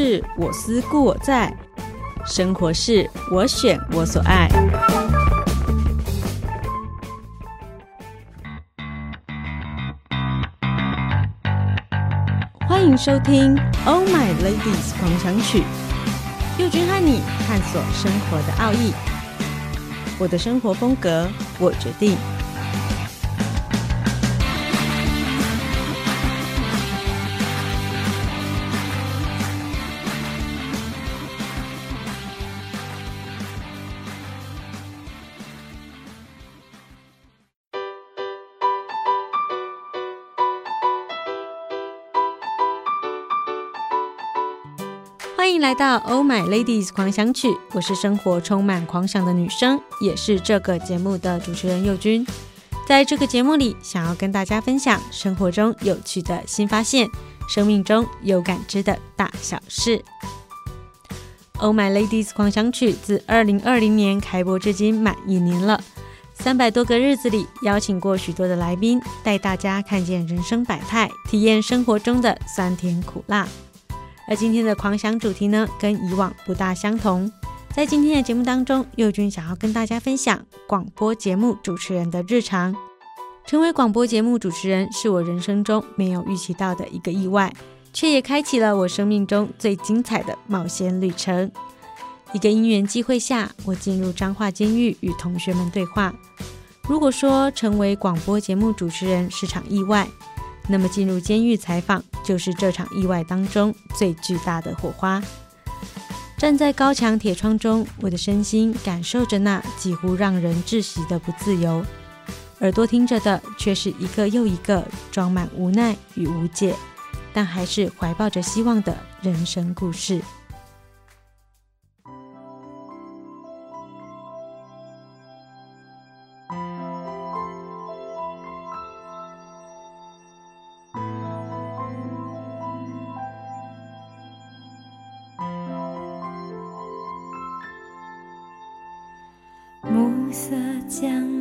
是我思故我在，生活是我选我所爱。欢迎收听《Oh My Ladies 狂想曲》，佑君和你探索生活的奥义。我的生活风格，我决定。欢迎来到《Oh My Ladies 狂想曲》，我是生活充满狂想的女生，也是这个节目的主持人佑君。在这个节目里，想要跟大家分享生活中有趣的新发现，生命中有感知的大小事。《Oh My Ladies 狂想曲》自二零二零年开播至今满一年了，三百多个日子里，邀请过许多的来宾，带大家看见人生百态，体验生活中的酸甜苦辣。而今天的狂想主题呢，跟以往不大相同。在今天的节目当中，佑君想要跟大家分享广播节目主持人的日常。成为广播节目主持人，是我人生中没有预期到的一个意外，却也开启了我生命中最精彩的冒险旅程。一个因缘际会下，我进入彰化监狱与同学们对话。如果说成为广播节目主持人是场意外，那么进入监狱采访，就是这场意外当中最巨大的火花。站在高墙铁窗中，我的身心感受着那几乎让人窒息的不自由，耳朵听着的却是一个又一个装满无奈与无解，但还是怀抱着希望的人生故事。暮色降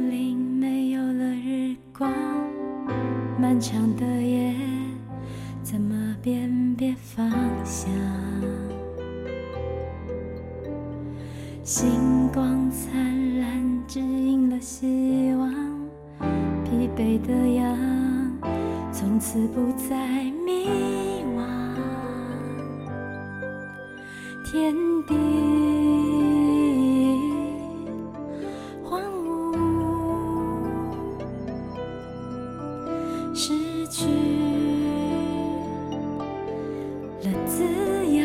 了滋养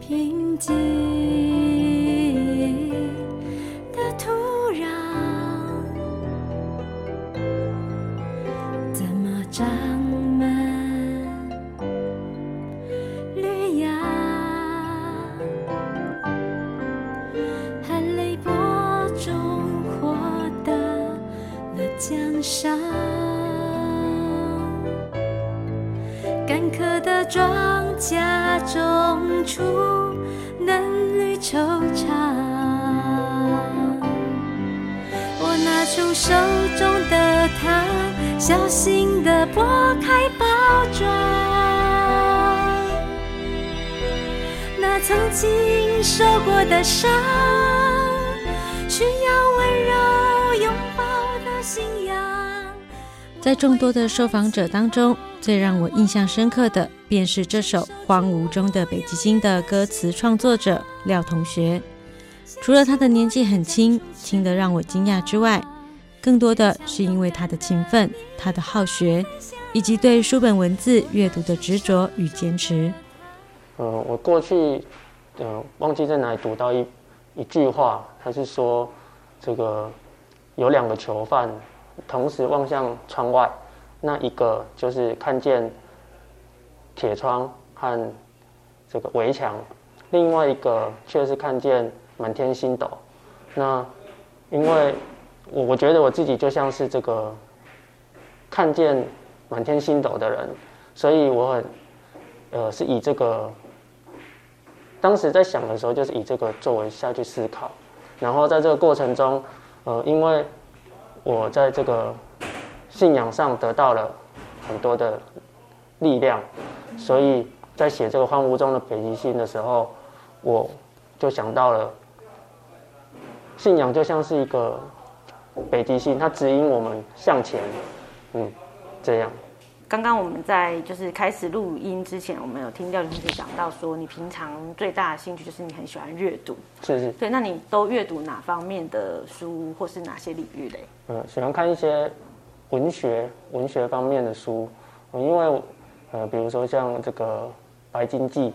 平静曾经受过的伤，需要温柔拥抱的信仰。在众多的受访者当中，最让我印象深刻的，便是这首《荒芜中的北极星》的歌词创作者廖同学。除了他的年纪很轻，轻得让我惊讶之外，更多的是因为他的勤奋、他的好学，以及对书本文字阅读的执着与坚持。呃，我过去呃忘记在哪里读到一一句话，他是说这个有两个囚犯同时望向窗外，那一个就是看见铁窗和这个围墙，另外一个却是看见满天星斗。那因为我我觉得我自己就像是这个看见满天星斗的人，所以我很呃是以这个当时在想的时候，就是以这个作为下去思考，然后在这个过程中，呃，因为我在这个信仰上得到了很多的力量，所以在写这个《荒芜中的北极星》的时候，我就想到了信仰就像是一个北极星，它指引我们向前，嗯，这样。刚刚我们在就是开始录音之前，我们有听廖同学讲到说，你平常最大的兴趣就是你很喜欢阅读，是是。对，那你都阅读哪方面的书，或是哪些领域嘞？嗯，喜欢看一些文学文学方面的书，嗯、因为呃，比如说像这个《白鲸记》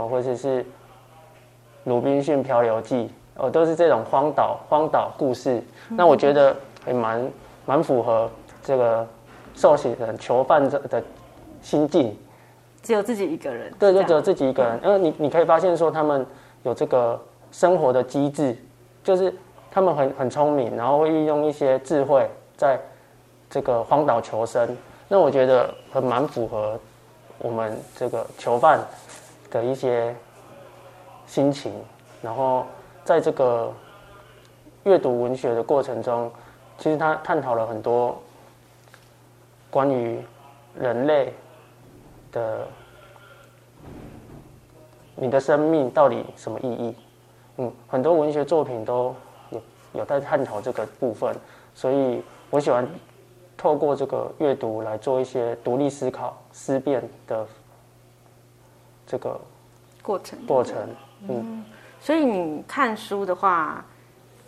啊，或者是《鲁滨逊漂流记》哦，都是这种荒岛荒岛故事。那我觉得还蛮蛮符合这个。受刑人、囚犯者的心境，只有自己一个人。对，就只有自己一个人。因为你你可以发现说，他们有这个生活的机制，就是他们很很聪明，然后会运用一些智慧，在这个荒岛求生。那我觉得很蛮符合我们这个囚犯的一些心情。然后在这个阅读文学的过程中，其实他探讨了很多。关于人类的，你的生命到底什么意义？嗯，很多文学作品都有有在探讨这个部分，所以我喜欢透过这个阅读来做一些独立思考、思辨的这个过程。过程，嗯，嗯，所以你看书的话。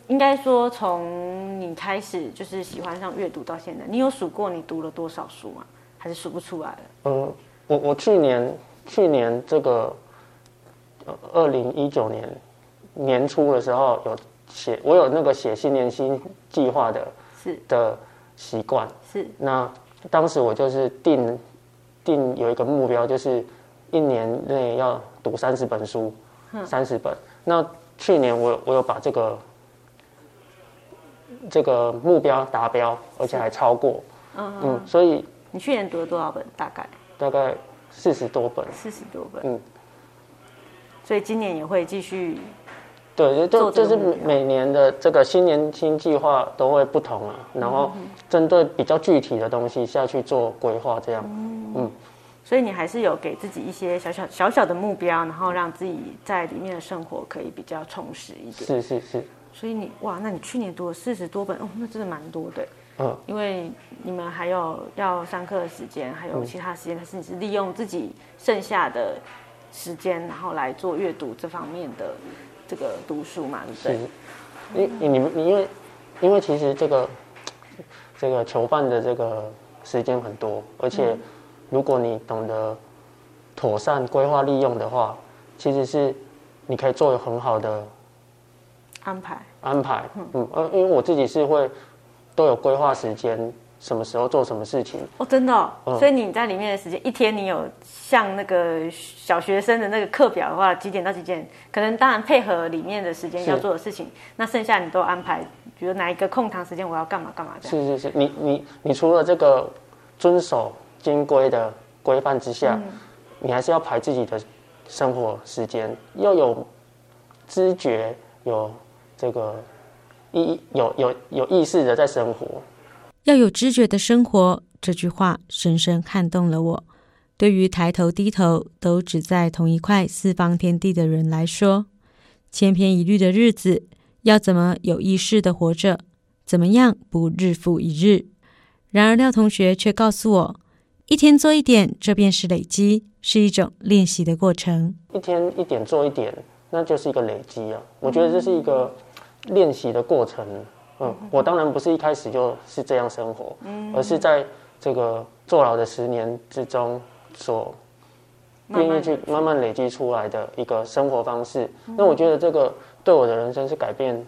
应该说，从你开始就是喜欢上阅读到现在，你有数过你读了多少书吗？还是数不出来了？嗯，我我去年去年这个二零一九年年初的时候有写，我有那个写新年新计划的，是的习惯。是。那当时我就是定定有一个目标，就是一年内要读三十本书，三十本。那去年我我有把这个。这个目标达标，而且还超过，嗯嗯，所以你去年读了多少本？大概？大概四十多本，四十多本，嗯，所以今年也会继续，对，就就是每年的这个新年新计划都会不同啊，然后针对比较具体的东西下去做规划，这样，嗯，嗯，所以你还是有给自己一些小小小小的目标，然后让自己在里面的生活可以比较充实一点，是是是。所以你哇，那你去年读了四十多本哦，那真的蛮多的。嗯，因为你们还有要上课的时间，还有其他时间，但是你是利用自己剩下的时间，然后来做阅读这方面的这个读书嘛，对不对？是，你你们因为因为其实这个这个囚犯的这个时间很多，而且如果你懂得妥善规划利用的话，其实是你可以做很好的。安排安排，嗯，呃，因为我自己是会都有规划时间，什么时候做什么事情。哦，真的，哦，嗯，所以你在里面的时间，一天你有像那个小学生的那个课表的话，几点到几点？可能当然配合里面的时间要做的事情，那剩下你都安排，比如哪一个空堂时间我要干嘛干嘛这样。是是是，你你你除了这个遵守金规的规范之下，嗯，你还是要排自己的生活时间，要有知觉有。这个意有有有意识的在生活，要有知觉的生活，这句话深深撼动了我。对于抬头低头都只在同一块四方天地的人来说，千篇一律的日子，要怎么有意识的活着？怎么样不日复一日？然而廖同学却告诉我，一天做一点，这便是累积，是一种练习的过程。一天一点做一点，那就是一个累积啊！我觉得这是一个。练习的过程，嗯，我当然不是一开始就是这样生活，嗯，而是在这个坐牢的十年之中，所愿意去慢慢累积出来的一个生活方式。那我觉得这个对我的人生是改变，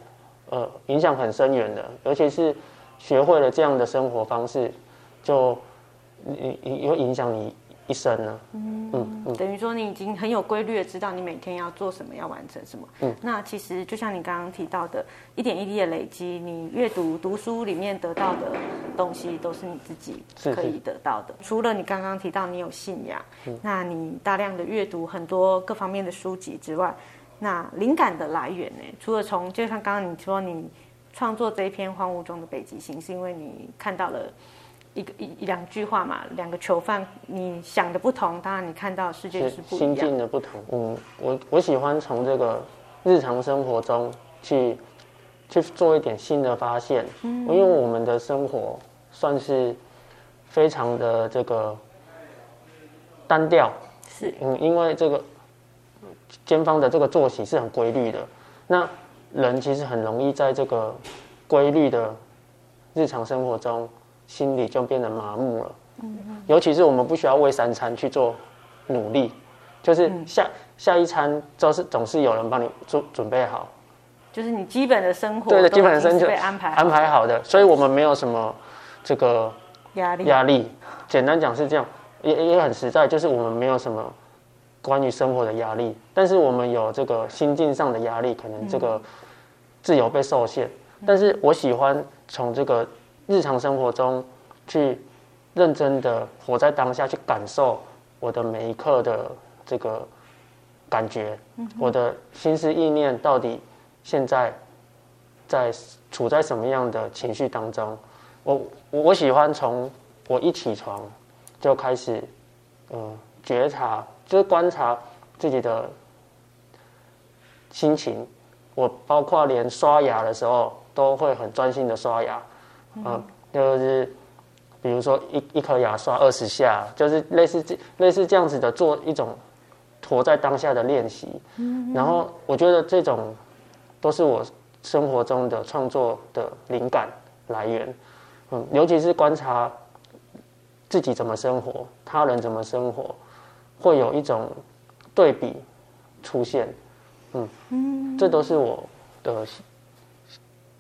呃，影响很深远的，尤其是学会了这样的生活方式，就你你会影响你。一生呢，嗯嗯，嗯，等于说你已经很有规律的知道你每天要做什么，要完成什么。嗯，那其实就像你刚刚提到的，一点一滴的累积，你阅读读书里面得到的东西，都是你自己可以得到的。是是，除了你刚刚提到你有信仰，嗯，那你大量的阅读很多各方面的书籍之外，那灵感的来源呢？除了从就像刚刚你说你创作这一篇《荒芜中的北极星》，是因为你看到了。一个一一两句话嘛，两个囚犯，你想的不同，当然你看到世界是不一样，心境的不同。嗯，我我喜欢从这个日常生活中去去做一点新的发现，嗯，因为我们的生活算是非常的这个单调，是，嗯，因为这个监方的这个作息是很规律的，那人其实很容易在这个规律的日常生活中。心里就变得麻木了，嗯嗯，尤其是我们不需要为三餐去做努力，就是下、嗯、下一餐都是总是有人帮你做准备好，就是你基本的生活对的，基本的生活被安排安排好的，所以我们没有什么这个压力压力。简单讲是这样，也也很实在，就是我们没有什么关于生活的压力，但是我们有这个心境上的压力，可能这个自由被受限。嗯、但是我喜欢从这个。日常生活中，去认真的活在当下，去感受我的每一刻的这个感觉，我的心思意念到底现在在处在什么样的情绪当中？我我喜欢从我一起床就开始，嗯，觉察，就是观察自己的心情。我包括连刷牙的时候都会很专心的刷牙。嗯，就是比如说一一颗牙刷二十下，就是类似这类似这样子的做一种活在当下的练习。嗯，然后我觉得这种都是我生活中的创作的灵感来源。嗯，尤其是观察自己怎么生活，他人怎么生活，会有一种对比出现。嗯嗯，这都是我的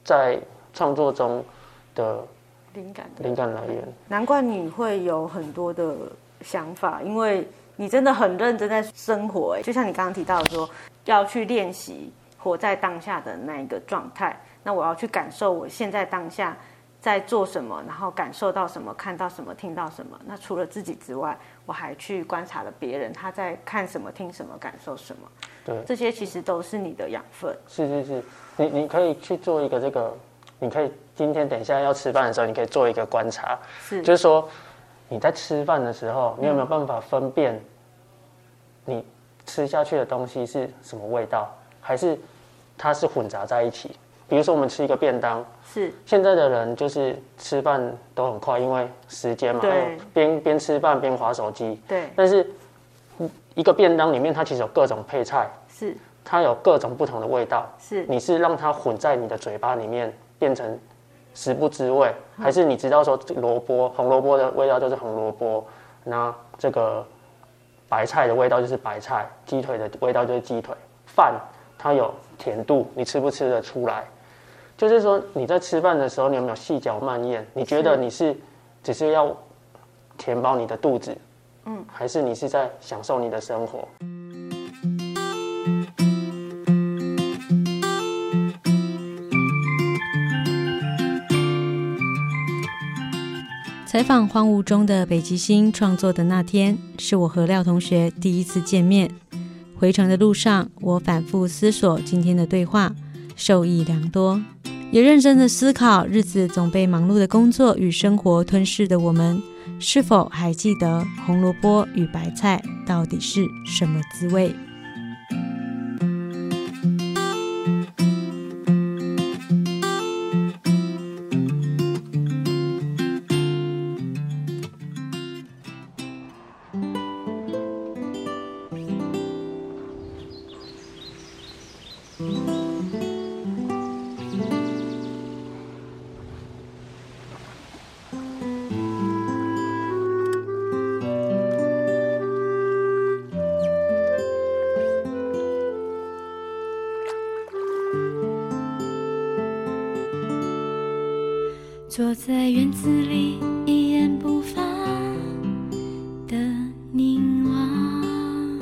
在创作中。的灵感，灵感来源。难怪你会有很多的想法，因为你真的很认真在生活。哎，就像你刚刚提到的说，要去练习活在当下的那一个状态。那我要去感受我现在当下在做什么，然后感受到什么，看到什么，听到什么。那除了自己之外，我还去观察了别人，他在看什么，听什么，感受什么。对，这些其实都是你的养分。是是是，你你可以去做一个这个。你可以今天等一下要吃饭的时候，你可以做一个观察，是，就是说你在吃饭的时候，你有没有办法分辨你吃下去的东西是什么味道，还是它是混杂在一起？比如说我们吃一个便当，是现在的人就是吃饭都很快，因为时间嘛，对，边边吃饭边划手机，对。但是一个便当里面它其实有各种配菜，是，它有各种不同的味道，是。你是让它混在你的嘴巴里面。变成食不知味，还是你知道说萝卜红萝卜的味道就是红萝卜，那这个白菜的味道就是白菜，鸡腿的味道就是鸡腿。饭它有甜度，你吃不吃得出来？就是说你在吃饭的时候，你有没有细嚼慢咽？你觉得你是只是要填饱你的肚子，嗯，还是你是在享受你的生活？采访荒芜中的北极星创作的那天，是我和廖同学第一次见面。回程的路上，我反复思索今天的对话，受益良多，也认真的思考：日子总被忙碌的工作与生活吞噬的我们，是否还记得红萝卜与白菜到底是什么滋味？坐在院子里，一言不发的凝望，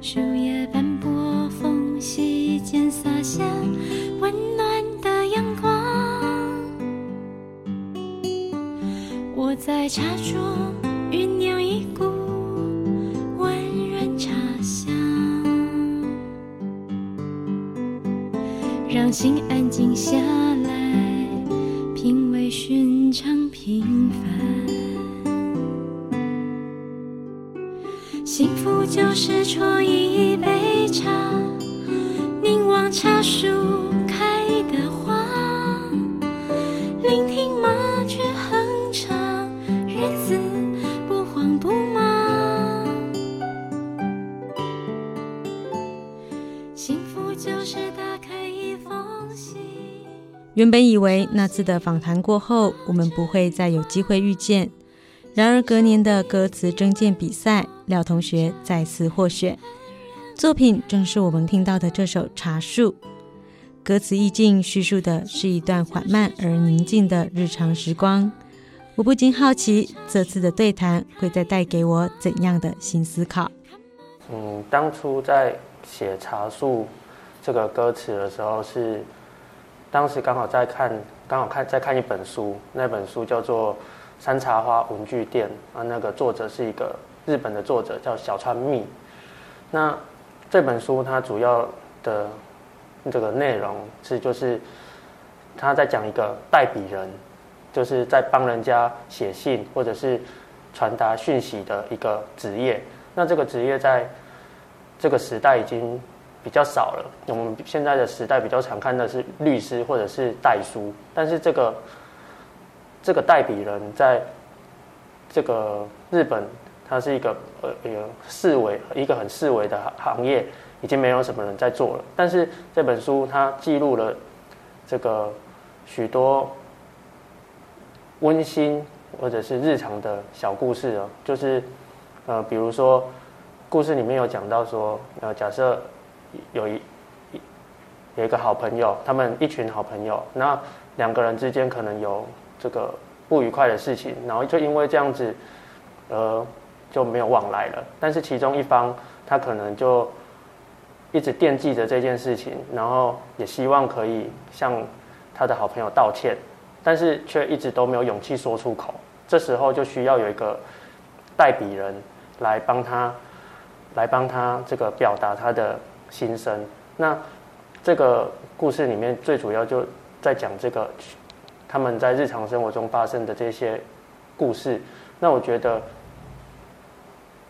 树叶斑驳缝隙间洒下温暖的阳光。我在茶桌酝酿一股温润茶香，让心安静下。原本以为那次的访谈过后，我们不会再有机会遇见。然而隔年的歌词征件比赛，廖同学再次获选，作品正是我们听到的这首《茶树》。歌词意境叙述的是一段缓慢而宁静的日常时光。我不禁好奇，这次的对谈会再带给我怎样的新思考？嗯，当初在写《茶树》这个歌词的时候，是当时刚好在看，刚好看在看一本书，那本书叫做。山茶花文具店啊，那个作者是一个日本的作者，叫小川糸。那这本书它主要的这个内容是，就是他在讲一个代笔人，就是在帮人家写信或者是传达讯息的一个职业。那这个职业在这个时代已经比较少了。我们现在的时代比较常看的是律师或者是代书，但是这个。这个代笔人在这个日本，他是一个呃一个式微一个很四维的行业，已经没有什么人在做了。但是这本书它记录了这个许多温馨或者是日常的小故事哦，就是呃比如说故事里面有讲到说，呃假设有一有一个好朋友，他们一群好朋友，那两个人之间可能有。这个不愉快的事情，然后就因为这样子，呃，就没有往来了。但是其中一方他可能就一直惦记着这件事情，然后也希望可以向他的好朋友道歉，但是却一直都没有勇气说出口。这时候就需要有一个代笔人来帮他，来帮他这个表达他的心声。那这个故事里面最主要就在讲这个。他们在日常生活中发生的这些故事，那我觉得，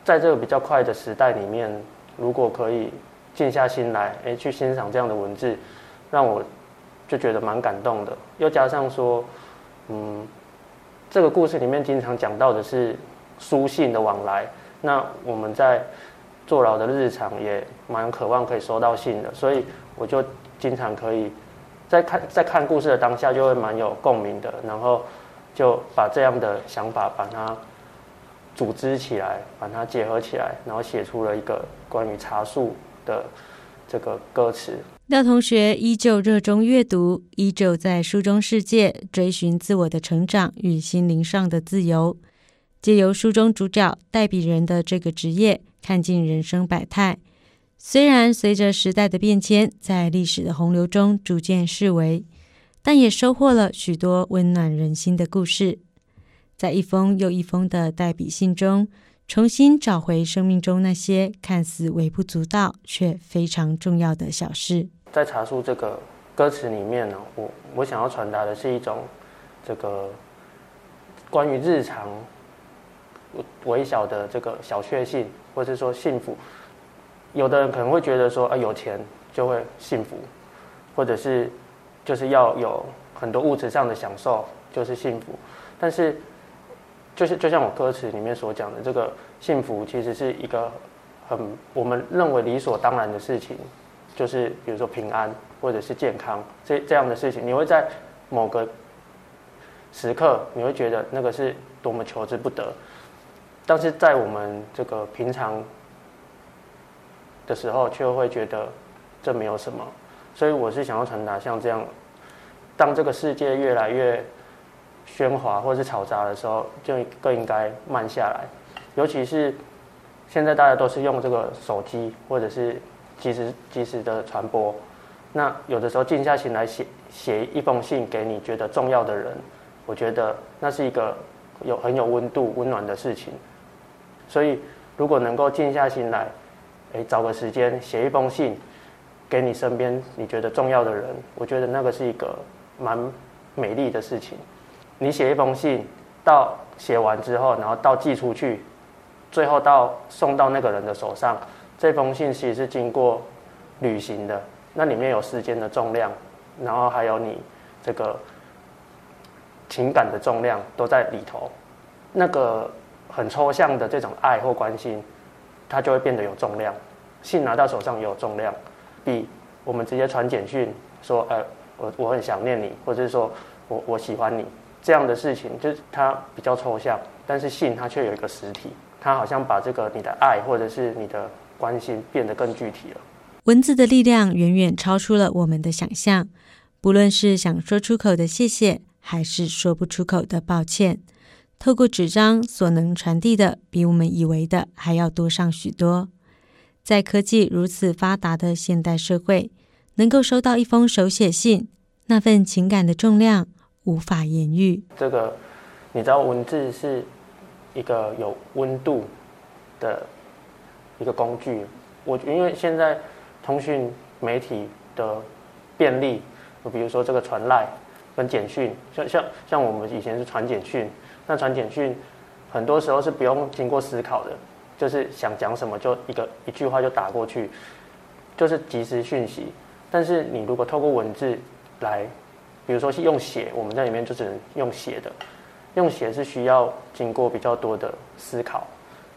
在这个比较快的时代里面，如果可以静下心来，哎，去欣赏这样的文字，让我就觉得蛮感动的。又加上说，嗯，这个故事里面经常讲到的是书信的往来，那我们在坐牢的日常也蛮渴望可以收到信的，所以我就经常可以。在看在看故事的当下，就会蛮有共鸣的，然后就把这样的想法把它组织起来，把它结合起来，然后写出了一个关于茶树的这个歌词。廖同学依旧热衷阅读，依旧在书中世界追寻自我的成长与心灵上的自由，借由书中主角代笔人的这个职业，看尽人生百态。虽然随着时代的变迁，在历史的洪流中逐渐式微，但也收获了许多温暖人心的故事。在一封又一封的代笔信中，重新找回生命中那些看似微不足道却非常重要的小事。在茶树这个歌词里面呢，我我想要传达的是一种这个关于日常微小的这个小确幸，或者说幸福。有的人可能会觉得说，啊，有钱就会幸福，或者是就是要有很多物质上的享受就是幸福。但是，就是就像我歌词里面所讲的，这个幸福其实是一个很我们认为理所当然的事情，就是比如说平安或者是健康这这样的事情，你会在某个时刻你会觉得那个是多么求之不得，但是在我们这个平常。的时候，却会觉得这没有什么，所以我是想要传达像这样，当这个世界越来越喧哗或是嘈杂的时候，就更应该慢下来。尤其是现在大家都是用这个手机或者是即时即时的传播，那有的时候静下心来写写一封信给你觉得重要的人，我觉得那是一个有很有温度、温暖的事情。所以如果能够静下心来。诶，找个时间写一封信，给你身边你觉得重要的人，我觉得那个是一个蛮美丽的事情。你写一封信，到写完之后，然后到寄出去，最后到送到那个人的手上，这封信其实是经过旅行的，那里面有时间的重量，然后还有你这个情感的重量都在里头。那个很抽象的这种爱或关心，它就会变得有重量。信拿到手上也有重量，比我们直接传简讯说，呃，我我很想念你，或者是说我我喜欢你这样的事情，就是它比较抽象。但是信它却有一个实体，它好像把这个你的爱或者是你的关心变得更具体了。文字的力量远远超出了我们的想象，不论是想说出口的谢谢，还是说不出口的抱歉，透过纸张所能传递的，比我们以为的还要多上许多。在科技如此发达的现代社会，能够收到一封手写信，那份情感的重量无法言喻。这个你知道，文字是一个有温度的一个工具。我因为现在通讯媒体的便利，比如说这个传赖跟简讯，像像像我们以前是传简讯，那传简讯很多时候是不用经过思考的。就是想讲什么就一个一句话就打过去，就是即时讯息。但是你如果透过文字来，比如说是用写，我们在里面就只能用写的，用写是需要经过比较多的思考，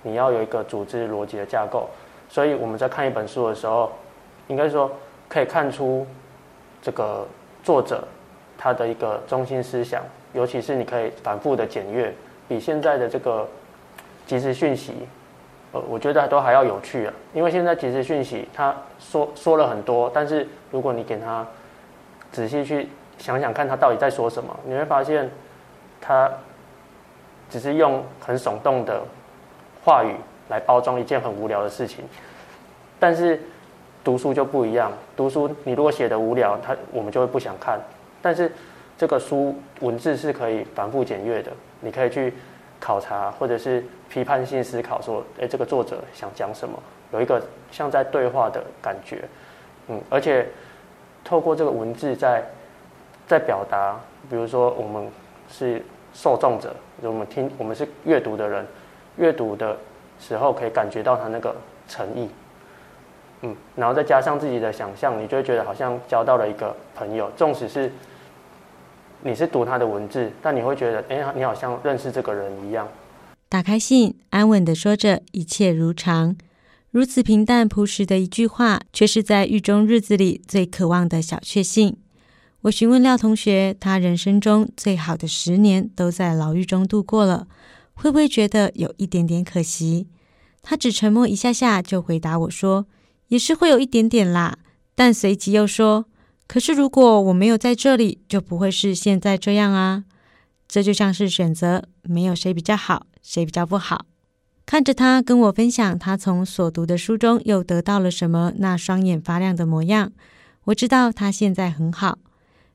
你要有一个组织逻辑的架构。所以我们在看一本书的时候，应该说可以看出这个作者他的一个中心思想，尤其是你可以反复的检阅，比现在的这个即时讯息。呃，我觉得都还要有趣啊，因为现在即时讯息，他说说了很多，但是如果你给他仔细去想想看，他到底在说什么，你会发现他只是用很耸动的话语来包装一件很无聊的事情。但是读书就不一样，读书你如果写的无聊，他我们就会不想看。但是这个书文字是可以反复检阅的，你可以去。考察或者是批判性思考，说，哎，这个作者想讲什么？有一个像在对话的感觉，嗯，而且透过这个文字在在表达，比如说我们是受众者，我们听我们是阅读的人，阅读的时候可以感觉到他那个诚意，嗯，然后再加上自己的想象，你就会觉得好像交到了一个朋友，纵使是。你是读他的文字，但你会觉得，哎，你好像认识这个人一样。打开信，安稳地说着一切如常，如此平淡朴实的一句话，却是在狱中日子里最渴望的小确幸。我询问廖同学，他人生中最好的十年都在牢狱中度过了，会不会觉得有一点点可惜？他只沉默一下下，就回答我说，也是会有一点点啦，但随即又说。可是，如果我没有在这里，就不会是现在这样啊！这就像是选择，没有谁比较好，谁比较不好。看着他跟我分享他从所读的书中又得到了什么，那双眼发亮的模样，我知道他现在很好。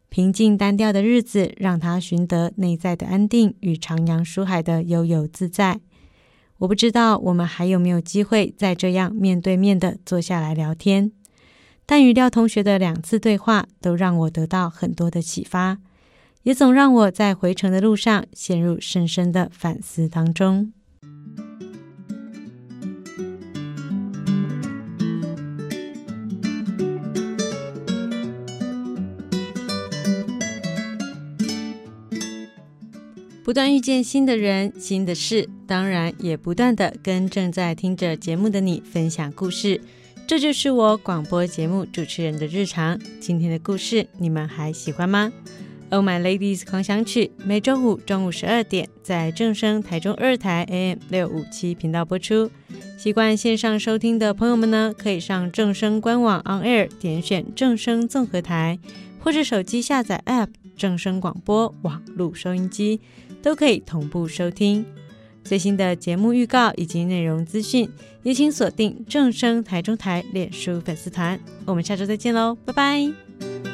平静单调的日子让他寻得内在的安定与徜徉书海的悠游自在。我不知道我们还有没有机会再这样面对面的坐下来聊天。但与廖同学的两次对话都让我得到很多的启发，也总让我在回程的路上陷入深深的反思当中。不断遇见新的人、新的事，当然也不断的跟正在听着节目的你分享故事。这就是我广播节目主持人的日常。今天的故事你们还喜欢吗？Oh my ladies 狂想曲每周五中午十二点在正声台中二台 AM 六五七频道播出。习惯线上收听的朋友们呢，可以上正声官网 On Air 点选正声综合台，或者手机下载 App 正声广播网络收音机，都可以同步收听。最新的节目预告以及内容资讯，也请锁定正声台中台脸书粉丝团。我们下周再见喽，拜拜。